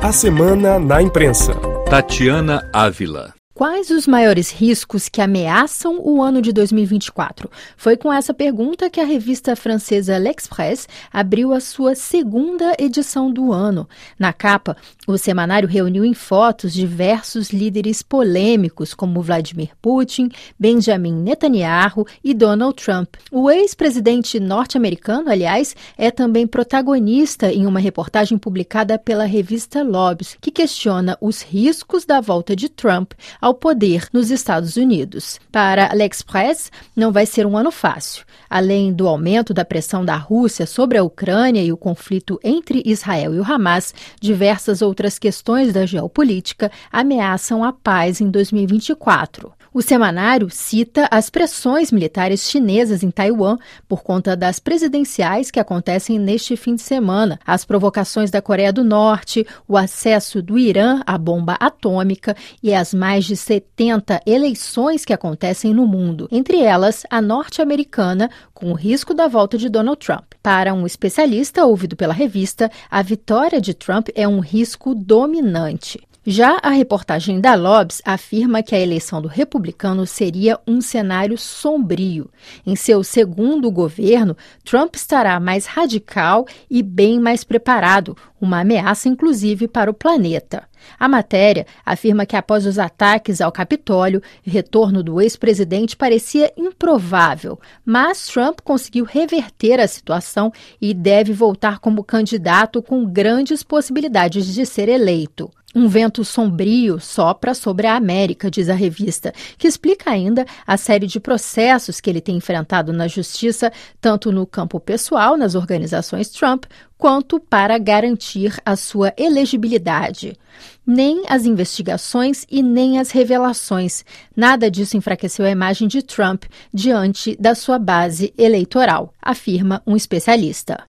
A Semana na Imprensa. Tatiana Ávila. Quais os maiores riscos que ameaçam o ano de 2024? Foi com essa pergunta que a revista francesa L'Express abriu a sua segunda edição do ano. Na capa, o semanário reuniu em fotos diversos líderes polêmicos, como Vladimir Putin, Benjamin Netanyahu e Donald Trump. O ex-presidente norte-americano, aliás, é também protagonista em uma reportagem publicada pela revista Lobs, que questiona os riscos da volta de Trump ao poder nos Estados Unidos. Para L'Express, não vai ser um ano fácil. Além do aumento da pressão da Rússia sobre a Ucrânia e o conflito entre Israel e o Hamas, diversas outras questões da geopolítica ameaçam a paz em 2024. O semanário cita as pressões militares chinesas em Taiwan por conta das presidenciais que acontecem neste fim de semana, as provocações da Coreia do Norte, o acesso do Irã à bomba atômica e as mais de 70 eleições que acontecem no mundo, entre elas a norte-americana, com o risco da volta de Donald Trump. Para um especialista ouvido pela revista, a vitória de Trump é um risco dominante. Já a reportagem da Lobs afirma que a eleição do republicano seria um cenário sombrio. Em seu segundo governo, Trump estará mais radical e bem mais preparado, uma ameaça inclusive para o planeta. A matéria afirma que após os ataques ao Capitólio, o retorno do ex-presidente parecia improvável, mas Trump conseguiu reverter a situação e deve voltar como candidato com grandes possibilidades de ser eleito. Um vento sombrio sopra sobre a América, diz a revista, que explica ainda a série de processos que ele tem enfrentado na justiça, tanto no campo pessoal, nas organizações Trump, quanto para garantir a sua elegibilidade. Nem as investigações e nem as revelações. Nada disso enfraqueceu a imagem de Trump diante da sua base eleitoral, afirma um especialista.